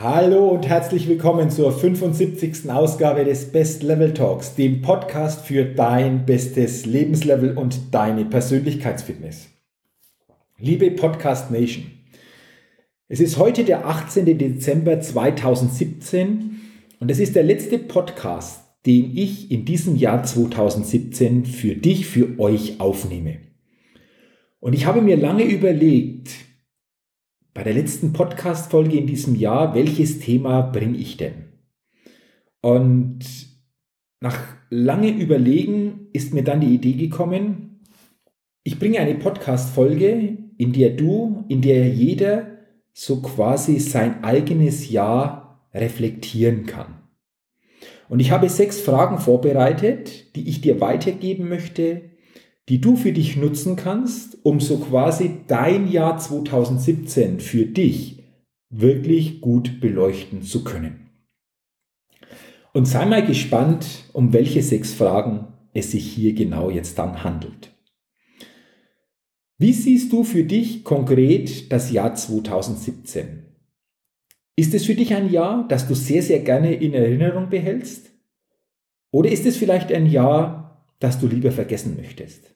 Hallo und herzlich willkommen zur 75. Ausgabe des Best Level Talks, dem Podcast für dein bestes Lebenslevel und deine Persönlichkeitsfitness. Liebe Podcast Nation, es ist heute der 18. Dezember 2017 und es ist der letzte Podcast, den ich in diesem Jahr 2017 für dich, für euch aufnehme. Und ich habe mir lange überlegt, bei der letzten Podcast-Folge in diesem Jahr, welches Thema bringe ich denn? Und nach langem Überlegen ist mir dann die Idee gekommen, ich bringe eine Podcast-Folge, in der du, in der jeder so quasi sein eigenes Jahr reflektieren kann. Und ich habe sechs Fragen vorbereitet, die ich dir weitergeben möchte, die du für dich nutzen kannst, um so quasi dein Jahr 2017 für dich wirklich gut beleuchten zu können. Und sei mal gespannt, um welche sechs Fragen es sich hier genau jetzt dann handelt. Wie siehst du für dich konkret das Jahr 2017? Ist es für dich ein Jahr, das du sehr, sehr gerne in Erinnerung behältst? Oder ist es vielleicht ein Jahr, das du lieber vergessen möchtest?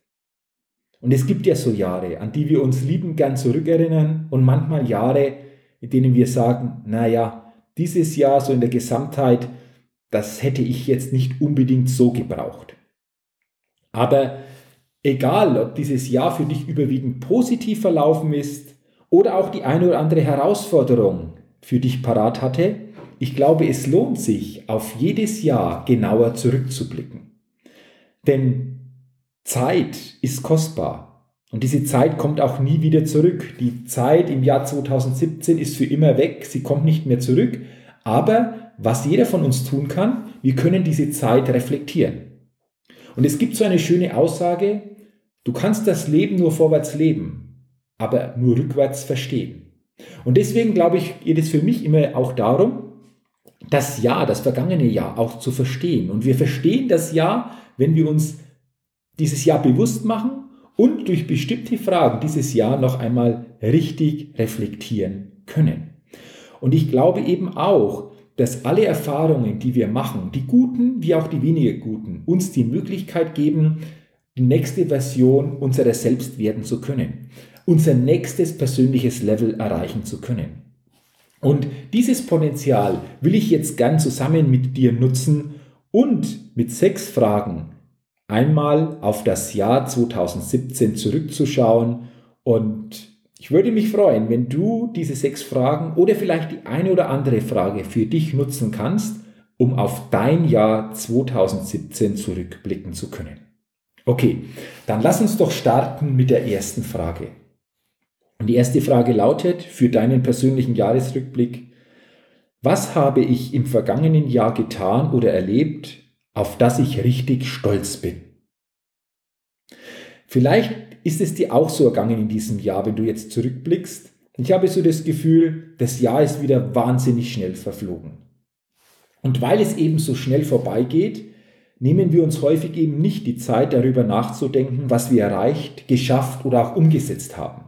Und es gibt ja so Jahre, an die wir uns lieben gern zurückerinnern und manchmal Jahre, in denen wir sagen, naja, dieses Jahr so in der Gesamtheit, das hätte ich jetzt nicht unbedingt so gebraucht. Aber egal, ob dieses Jahr für dich überwiegend positiv verlaufen ist oder auch die eine oder andere Herausforderung für dich parat hatte, ich glaube, es lohnt sich, auf jedes Jahr genauer zurückzublicken. Denn Zeit ist kostbar. Und diese Zeit kommt auch nie wieder zurück. Die Zeit im Jahr 2017 ist für immer weg. Sie kommt nicht mehr zurück. Aber was jeder von uns tun kann, wir können diese Zeit reflektieren. Und es gibt so eine schöne Aussage, du kannst das Leben nur vorwärts leben, aber nur rückwärts verstehen. Und deswegen glaube ich, geht es für mich immer auch darum, das Jahr, das vergangene Jahr auch zu verstehen. Und wir verstehen das Jahr, wenn wir uns dieses Jahr bewusst machen und durch bestimmte Fragen dieses Jahr noch einmal richtig reflektieren können. Und ich glaube eben auch, dass alle Erfahrungen, die wir machen, die guten wie auch die weniger guten, uns die Möglichkeit geben, die nächste Version unserer selbst werden zu können, unser nächstes persönliches Level erreichen zu können. Und dieses Potenzial will ich jetzt gern zusammen mit dir nutzen und mit sechs Fragen einmal auf das Jahr 2017 zurückzuschauen und ich würde mich freuen, wenn du diese sechs Fragen oder vielleicht die eine oder andere Frage für dich nutzen kannst, um auf dein Jahr 2017 zurückblicken zu können. Okay, dann lass uns doch starten mit der ersten Frage. Und die erste Frage lautet für deinen persönlichen Jahresrückblick, was habe ich im vergangenen Jahr getan oder erlebt, auf das ich richtig stolz bin. Vielleicht ist es dir auch so ergangen in diesem Jahr, wenn du jetzt zurückblickst. Ich habe so das Gefühl, das Jahr ist wieder wahnsinnig schnell verflogen. Und weil es eben so schnell vorbeigeht, nehmen wir uns häufig eben nicht die Zeit darüber nachzudenken, was wir erreicht, geschafft oder auch umgesetzt haben.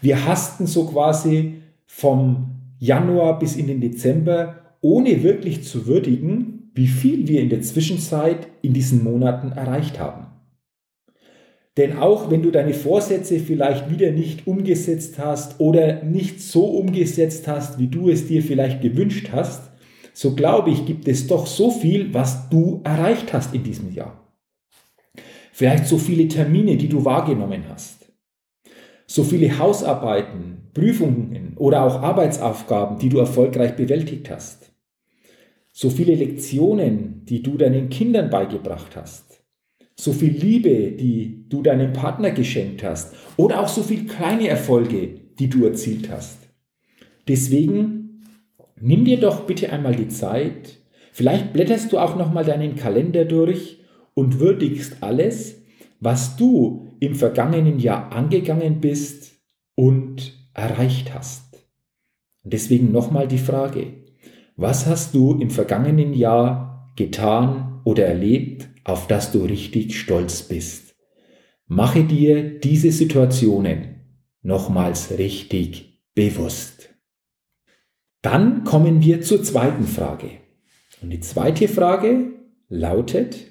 Wir hasten so quasi vom Januar bis in den Dezember, ohne wirklich zu würdigen, wie viel wir in der Zwischenzeit in diesen Monaten erreicht haben. Denn auch wenn du deine Vorsätze vielleicht wieder nicht umgesetzt hast oder nicht so umgesetzt hast, wie du es dir vielleicht gewünscht hast, so glaube ich, gibt es doch so viel, was du erreicht hast in diesem Jahr. Vielleicht so viele Termine, die du wahrgenommen hast. So viele Hausarbeiten, Prüfungen oder auch Arbeitsaufgaben, die du erfolgreich bewältigt hast. So viele Lektionen, die du deinen Kindern beigebracht hast, so viel Liebe, die du deinem Partner geschenkt hast. Oder auch so viel kleine Erfolge, die du erzielt hast. Deswegen nimm dir doch bitte einmal die Zeit, vielleicht blätterst du auch noch mal deinen Kalender durch und würdigst alles, was du im vergangenen Jahr angegangen bist und erreicht hast. Deswegen nochmal die Frage, was hast du im vergangenen Jahr getan oder erlebt, auf das du richtig stolz bist? Mache dir diese Situationen nochmals richtig bewusst. Dann kommen wir zur zweiten Frage. Und die zweite Frage lautet,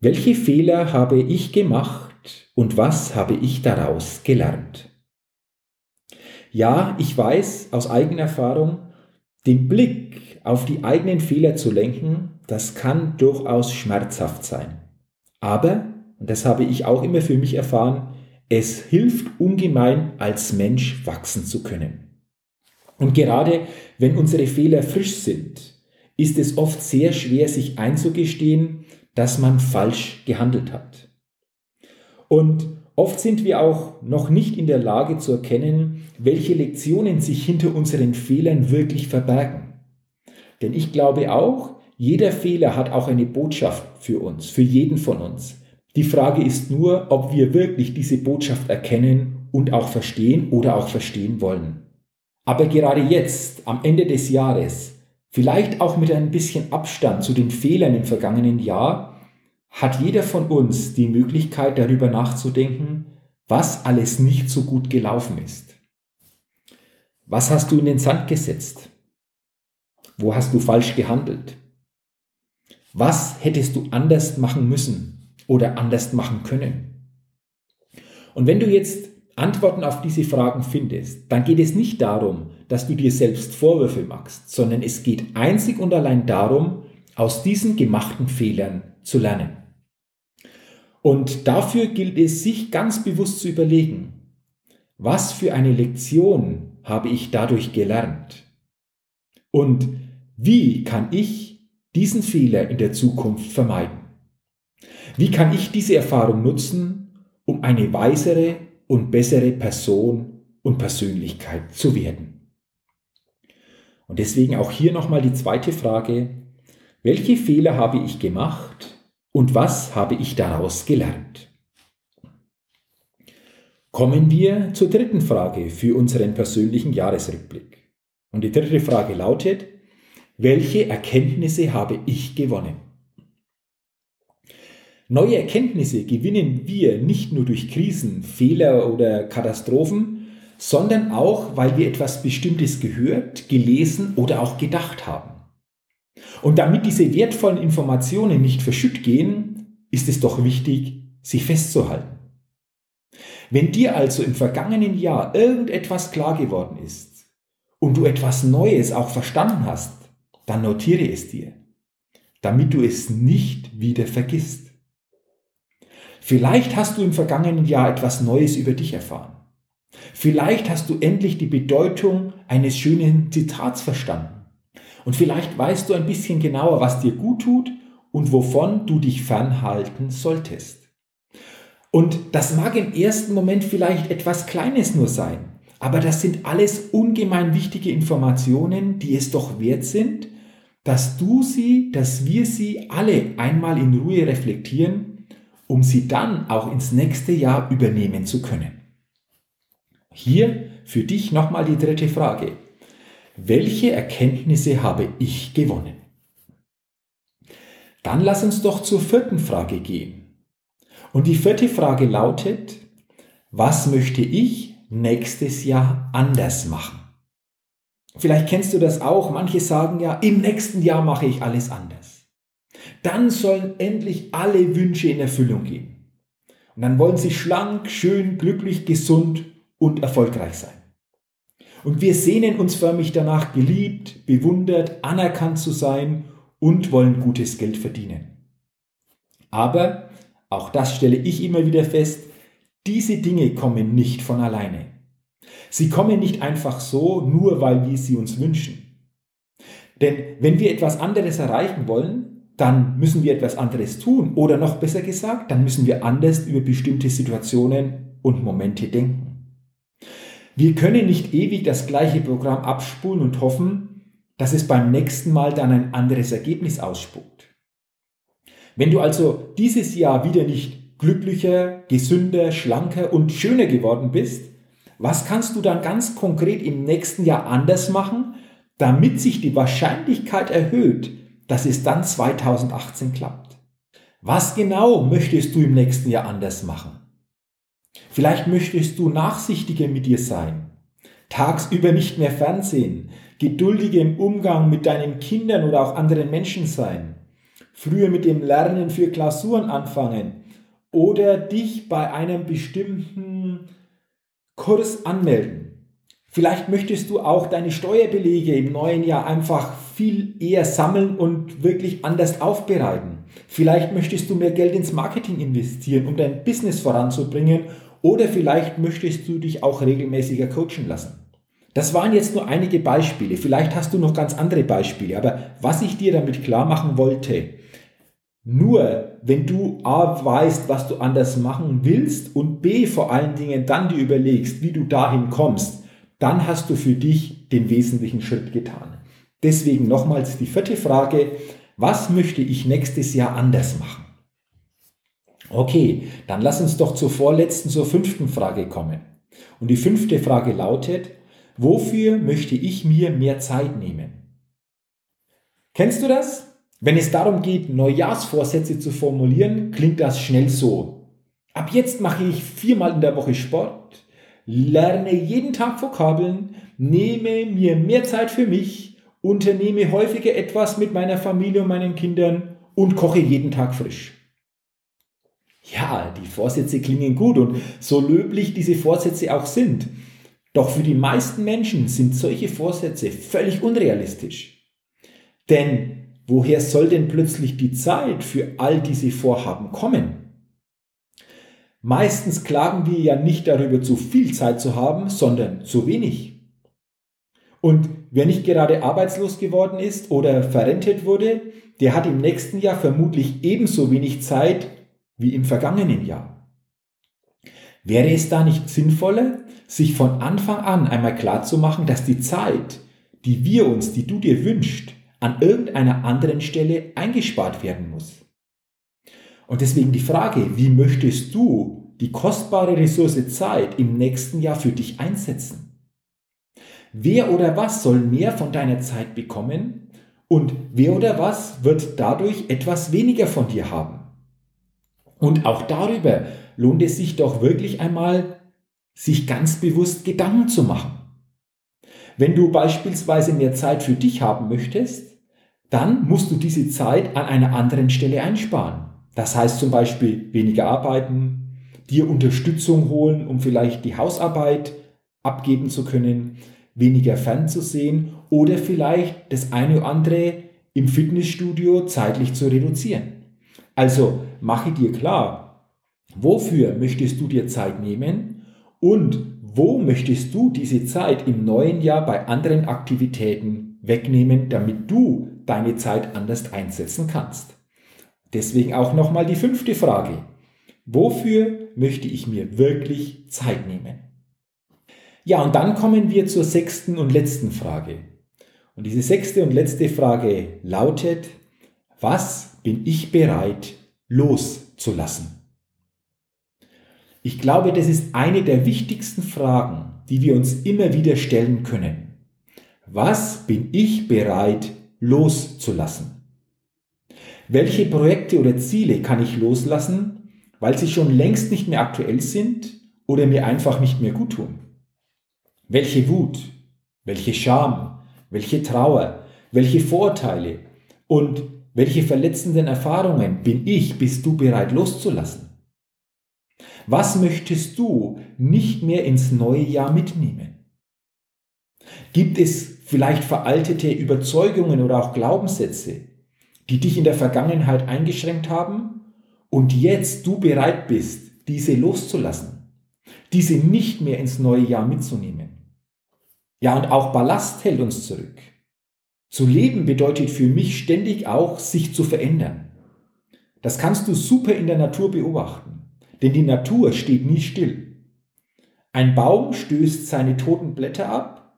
welche Fehler habe ich gemacht und was habe ich daraus gelernt? Ja, ich weiß aus eigener Erfahrung, den Blick auf die eigenen Fehler zu lenken, das kann durchaus schmerzhaft sein. Aber, und das habe ich auch immer für mich erfahren, es hilft ungemein, als Mensch wachsen zu können. Und gerade wenn unsere Fehler frisch sind, ist es oft sehr schwer, sich einzugestehen, dass man falsch gehandelt hat. Und oft sind wir auch noch nicht in der Lage zu erkennen, welche Lektionen sich hinter unseren Fehlern wirklich verbergen. Denn ich glaube auch, jeder Fehler hat auch eine Botschaft für uns, für jeden von uns. Die Frage ist nur, ob wir wirklich diese Botschaft erkennen und auch verstehen oder auch verstehen wollen. Aber gerade jetzt, am Ende des Jahres, vielleicht auch mit ein bisschen Abstand zu den Fehlern im vergangenen Jahr, hat jeder von uns die Möglichkeit darüber nachzudenken, was alles nicht so gut gelaufen ist. Was hast du in den Sand gesetzt? Wo hast du falsch gehandelt? Was hättest du anders machen müssen? oder anders machen können? Und wenn du jetzt Antworten auf diese Fragen findest, dann geht es nicht darum, dass du dir selbst Vorwürfe machst, sondern es geht einzig und allein darum, aus diesen gemachten Fehlern zu lernen. Und dafür gilt es, sich ganz bewusst zu überlegen, was für eine Lektion habe ich dadurch gelernt? Und wie kann ich diesen Fehler in der Zukunft vermeiden? Wie kann ich diese Erfahrung nutzen, um eine weisere und bessere Person und Persönlichkeit zu werden? Und deswegen auch hier nochmal die zweite Frage, welche Fehler habe ich gemacht und was habe ich daraus gelernt? Kommen wir zur dritten Frage für unseren persönlichen Jahresrückblick. Und die dritte Frage lautet, welche Erkenntnisse habe ich gewonnen? Neue Erkenntnisse gewinnen wir nicht nur durch Krisen, Fehler oder Katastrophen, sondern auch, weil wir etwas Bestimmtes gehört, gelesen oder auch gedacht haben. Und damit diese wertvollen Informationen nicht verschütt gehen, ist es doch wichtig, sie festzuhalten. Wenn dir also im vergangenen Jahr irgendetwas klar geworden ist und du etwas Neues auch verstanden hast, dann notiere es dir, damit du es nicht wieder vergisst. Vielleicht hast du im vergangenen Jahr etwas Neues über dich erfahren. Vielleicht hast du endlich die Bedeutung eines schönen Zitats verstanden. Und vielleicht weißt du ein bisschen genauer, was dir gut tut und wovon du dich fernhalten solltest. Und das mag im ersten Moment vielleicht etwas Kleines nur sein, aber das sind alles ungemein wichtige Informationen, die es doch wert sind, dass du sie, dass wir sie alle einmal in Ruhe reflektieren um sie dann auch ins nächste Jahr übernehmen zu können. Hier für dich nochmal die dritte Frage. Welche Erkenntnisse habe ich gewonnen? Dann lass uns doch zur vierten Frage gehen. Und die vierte Frage lautet, was möchte ich nächstes Jahr anders machen? Vielleicht kennst du das auch. Manche sagen ja, im nächsten Jahr mache ich alles anders dann sollen endlich alle Wünsche in Erfüllung gehen. Und dann wollen sie schlank, schön, glücklich, gesund und erfolgreich sein. Und wir sehnen uns förmlich danach, geliebt, bewundert, anerkannt zu sein und wollen gutes Geld verdienen. Aber, auch das stelle ich immer wieder fest, diese Dinge kommen nicht von alleine. Sie kommen nicht einfach so, nur weil wir sie uns wünschen. Denn wenn wir etwas anderes erreichen wollen, dann müssen wir etwas anderes tun. Oder noch besser gesagt, dann müssen wir anders über bestimmte Situationen und Momente denken. Wir können nicht ewig das gleiche Programm abspulen und hoffen, dass es beim nächsten Mal dann ein anderes Ergebnis ausspuckt. Wenn du also dieses Jahr wieder nicht glücklicher, gesünder, schlanker und schöner geworden bist, was kannst du dann ganz konkret im nächsten Jahr anders machen, damit sich die Wahrscheinlichkeit erhöht, dass es dann 2018 klappt. Was genau möchtest du im nächsten Jahr anders machen? Vielleicht möchtest du nachsichtiger mit dir sein, tagsüber nicht mehr Fernsehen, geduldiger im Umgang mit deinen Kindern oder auch anderen Menschen sein, früher mit dem Lernen für Klausuren anfangen oder dich bei einem bestimmten Kurs anmelden. Vielleicht möchtest du auch deine Steuerbelege im neuen Jahr einfach viel eher sammeln und wirklich anders aufbereiten. Vielleicht möchtest du mehr Geld ins Marketing investieren, um dein Business voranzubringen. Oder vielleicht möchtest du dich auch regelmäßiger coachen lassen. Das waren jetzt nur einige Beispiele. Vielleicht hast du noch ganz andere Beispiele. Aber was ich dir damit klar machen wollte, nur wenn du A weißt, was du anders machen willst und B vor allen Dingen dann dir überlegst, wie du dahin kommst, dann hast du für dich den wesentlichen Schritt getan. Deswegen nochmals die vierte Frage, was möchte ich nächstes Jahr anders machen? Okay, dann lass uns doch zur vorletzten, zur fünften Frage kommen. Und die fünfte Frage lautet, wofür möchte ich mir mehr Zeit nehmen? Kennst du das? Wenn es darum geht, Neujahrsvorsätze zu formulieren, klingt das schnell so. Ab jetzt mache ich viermal in der Woche Sport, lerne jeden Tag Vokabeln, nehme mir mehr Zeit für mich, unternehme häufiger etwas mit meiner Familie und meinen Kindern und koche jeden Tag frisch. Ja, die Vorsätze klingen gut und so löblich diese Vorsätze auch sind. Doch für die meisten Menschen sind solche Vorsätze völlig unrealistisch. Denn woher soll denn plötzlich die Zeit für all diese Vorhaben kommen? Meistens klagen wir ja nicht darüber, zu viel Zeit zu haben, sondern zu wenig. Und wer nicht gerade arbeitslos geworden ist oder verrentet wurde, der hat im nächsten Jahr vermutlich ebenso wenig Zeit wie im vergangenen Jahr. Wäre es da nicht sinnvoller, sich von Anfang an einmal klarzumachen, dass die Zeit, die wir uns, die du dir wünschst, an irgendeiner anderen Stelle eingespart werden muss? Und deswegen die Frage, wie möchtest du die kostbare Ressource Zeit im nächsten Jahr für dich einsetzen? Wer oder was soll mehr von deiner Zeit bekommen und wer oder was wird dadurch etwas weniger von dir haben? Und auch darüber lohnt es sich doch wirklich einmal, sich ganz bewusst Gedanken zu machen. Wenn du beispielsweise mehr Zeit für dich haben möchtest, dann musst du diese Zeit an einer anderen Stelle einsparen. Das heißt zum Beispiel weniger arbeiten, dir Unterstützung holen, um vielleicht die Hausarbeit abgeben zu können, weniger fernzusehen oder vielleicht das eine oder andere im Fitnessstudio zeitlich zu reduzieren. Also mache dir klar, wofür möchtest du dir Zeit nehmen und wo möchtest du diese Zeit im neuen Jahr bei anderen Aktivitäten wegnehmen, damit du deine Zeit anders einsetzen kannst. Deswegen auch nochmal die fünfte Frage. Wofür möchte ich mir wirklich Zeit nehmen? Ja, und dann kommen wir zur sechsten und letzten Frage. Und diese sechste und letzte Frage lautet, was bin ich bereit loszulassen? Ich glaube, das ist eine der wichtigsten Fragen, die wir uns immer wieder stellen können. Was bin ich bereit loszulassen? Welche Projekte oder Ziele kann ich loslassen, weil sie schon längst nicht mehr aktuell sind oder mir einfach nicht mehr gut tun? Welche Wut, welche Scham, welche Trauer, welche Vorurteile und welche verletzenden Erfahrungen bin ich, bist du bereit loszulassen? Was möchtest du nicht mehr ins neue Jahr mitnehmen? Gibt es vielleicht veraltete Überzeugungen oder auch Glaubenssätze, die dich in der Vergangenheit eingeschränkt haben und jetzt du bereit bist, diese loszulassen, diese nicht mehr ins neue Jahr mitzunehmen. Ja, und auch Ballast hält uns zurück. Zu leben bedeutet für mich ständig auch, sich zu verändern. Das kannst du super in der Natur beobachten, denn die Natur steht nie still. Ein Baum stößt seine toten Blätter ab,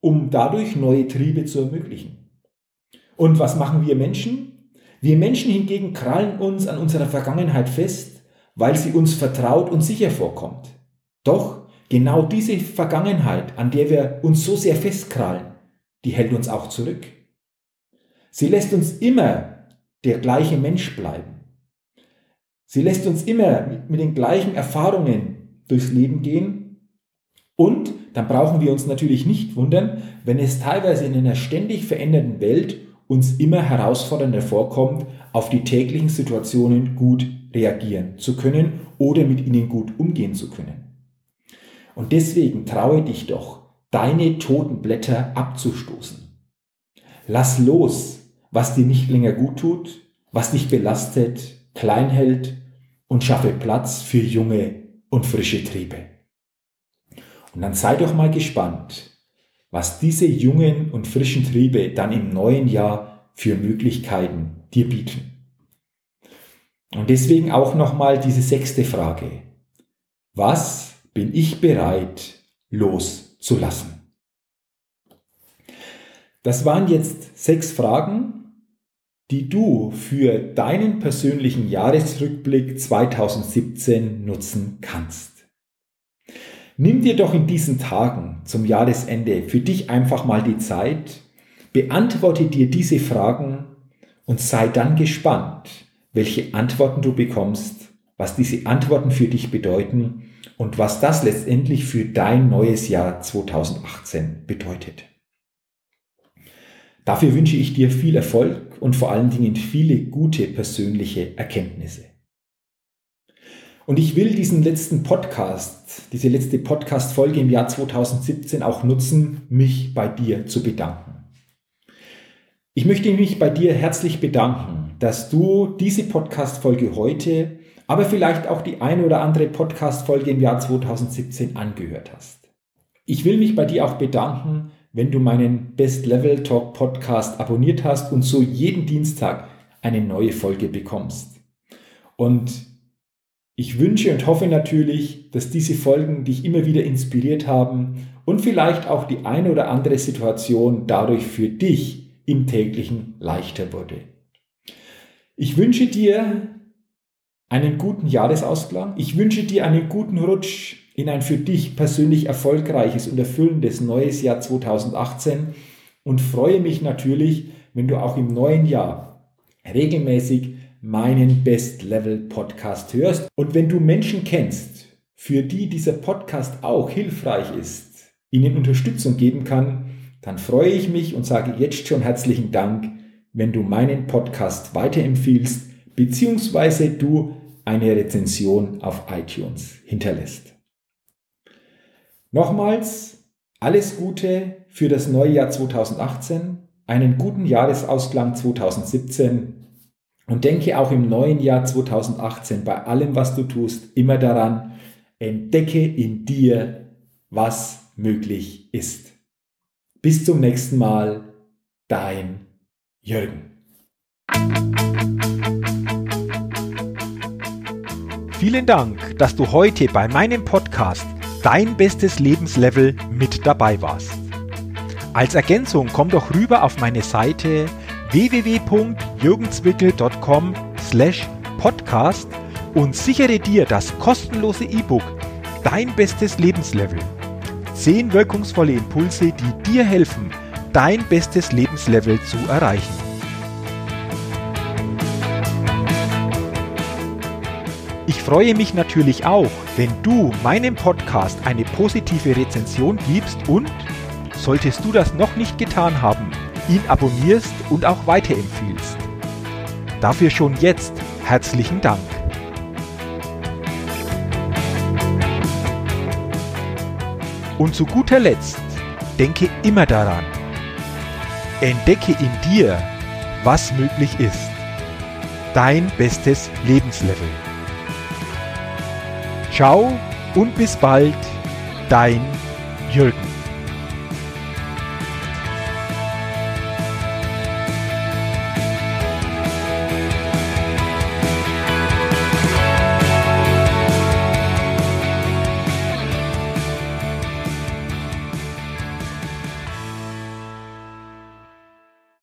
um dadurch neue Triebe zu ermöglichen. Und was machen wir Menschen? Wir Menschen hingegen krallen uns an unserer Vergangenheit fest, weil sie uns vertraut und sicher vorkommt. Doch genau diese Vergangenheit, an der wir uns so sehr festkrallen, die hält uns auch zurück. Sie lässt uns immer der gleiche Mensch bleiben. Sie lässt uns immer mit den gleichen Erfahrungen durchs Leben gehen. Und dann brauchen wir uns natürlich nicht wundern, wenn es teilweise in einer ständig veränderten Welt uns immer herausfordernder vorkommt, auf die täglichen Situationen gut reagieren zu können oder mit ihnen gut umgehen zu können. Und deswegen traue dich doch, deine toten Blätter abzustoßen. Lass los, was dir nicht länger gut tut, was dich belastet, klein hält und schaffe Platz für junge und frische Triebe. Und dann sei doch mal gespannt, was diese jungen und frischen Triebe dann im neuen Jahr für Möglichkeiten dir bieten. Und deswegen auch nochmal diese sechste Frage. Was bin ich bereit loszulassen? Das waren jetzt sechs Fragen, die du für deinen persönlichen Jahresrückblick 2017 nutzen kannst. Nimm dir doch in diesen Tagen zum Jahresende für dich einfach mal die Zeit, beantworte dir diese Fragen und sei dann gespannt, welche Antworten du bekommst, was diese Antworten für dich bedeuten und was das letztendlich für dein neues Jahr 2018 bedeutet. Dafür wünsche ich dir viel Erfolg und vor allen Dingen viele gute persönliche Erkenntnisse. Und ich will diesen letzten Podcast, diese letzte Podcast-Folge im Jahr 2017 auch nutzen, mich bei dir zu bedanken. Ich möchte mich bei dir herzlich bedanken, dass du diese Podcast-Folge heute, aber vielleicht auch die eine oder andere Podcast-Folge im Jahr 2017 angehört hast. Ich will mich bei dir auch bedanken, wenn du meinen Best Level Talk Podcast abonniert hast und so jeden Dienstag eine neue Folge bekommst. Und ich wünsche und hoffe natürlich, dass diese Folgen dich immer wieder inspiriert haben und vielleicht auch die eine oder andere Situation dadurch für dich im täglichen leichter wurde. Ich wünsche dir einen guten Jahresausklang. Ich wünsche dir einen guten Rutsch in ein für dich persönlich erfolgreiches und erfüllendes neues Jahr 2018 und freue mich natürlich, wenn du auch im neuen Jahr regelmäßig meinen Best Level Podcast hörst und wenn du Menschen kennst, für die dieser Podcast auch hilfreich ist, ihnen Unterstützung geben kann, dann freue ich mich und sage jetzt schon herzlichen Dank, wenn du meinen Podcast weiterempfiehlst, beziehungsweise du eine Rezension auf iTunes hinterlässt. Nochmals alles Gute für das neue Jahr 2018, einen guten Jahresausklang 2017 und denke auch im neuen Jahr 2018 bei allem, was du tust, immer daran, entdecke in dir, was möglich ist. Bis zum nächsten Mal, dein Jürgen. Vielen Dank, dass du heute bei meinem Podcast dein bestes Lebenslevel mit dabei warst. Als Ergänzung komm doch rüber auf meine Seite www.jürgenswickel.com slash podcast und sichere dir das kostenlose E-Book Dein bestes Lebenslevel. Zehn wirkungsvolle Impulse, die dir helfen, dein bestes Lebenslevel zu erreichen. Ich freue mich natürlich auch, wenn du meinem Podcast eine positive Rezension gibst und, solltest du das noch nicht getan haben, ihn abonnierst und auch weiterempfiehlst. Dafür schon jetzt herzlichen Dank. Und zu guter Letzt, denke immer daran, entdecke in dir, was möglich ist. Dein bestes Lebenslevel. Ciao und bis bald, dein Jürgen.